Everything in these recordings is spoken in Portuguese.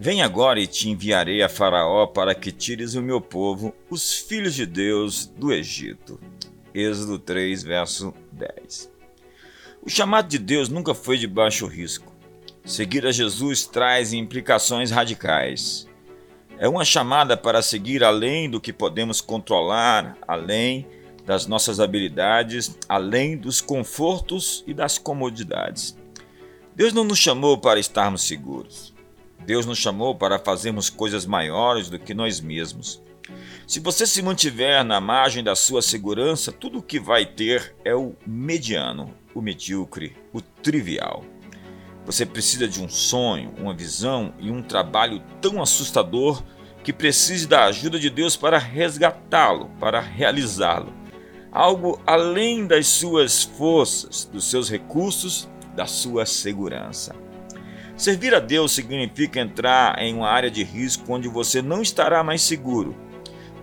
Vem agora e te enviarei a Faraó para que tires o meu povo, os filhos de Deus, do Egito. Êxodo 3, verso 10. O chamado de Deus nunca foi de baixo risco. Seguir a Jesus traz implicações radicais. É uma chamada para seguir além do que podemos controlar, além das nossas habilidades, além dos confortos e das comodidades. Deus não nos chamou para estarmos seguros. Deus nos chamou para fazermos coisas maiores do que nós mesmos. Se você se mantiver na margem da sua segurança, tudo o que vai ter é o mediano, o medíocre, o trivial. Você precisa de um sonho, uma visão e um trabalho tão assustador que precise da ajuda de Deus para resgatá-lo, para realizá-lo. Algo além das suas forças, dos seus recursos, da sua segurança. Servir a Deus significa entrar em uma área de risco onde você não estará mais seguro,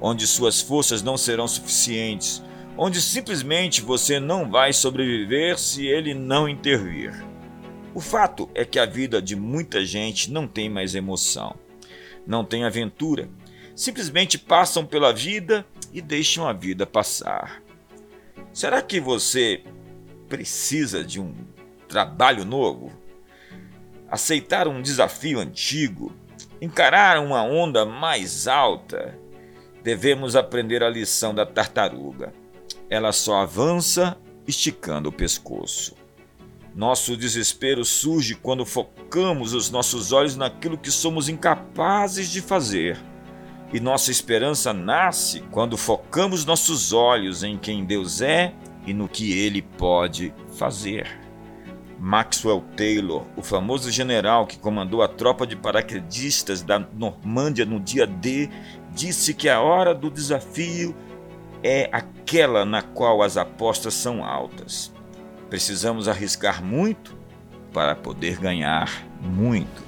onde suas forças não serão suficientes, onde simplesmente você não vai sobreviver se ele não intervir. O fato é que a vida de muita gente não tem mais emoção, não tem aventura, simplesmente passam pela vida e deixam a vida passar. Será que você precisa de um trabalho novo? Aceitar um desafio antigo, encarar uma onda mais alta, devemos aprender a lição da tartaruga. Ela só avança esticando o pescoço. Nosso desespero surge quando focamos os nossos olhos naquilo que somos incapazes de fazer. E nossa esperança nasce quando focamos nossos olhos em quem Deus é e no que Ele pode fazer. Maxwell Taylor, o famoso general que comandou a tropa de paraquedistas da Normândia no dia D, disse que a hora do desafio é aquela na qual as apostas são altas. Precisamos arriscar muito para poder ganhar muito.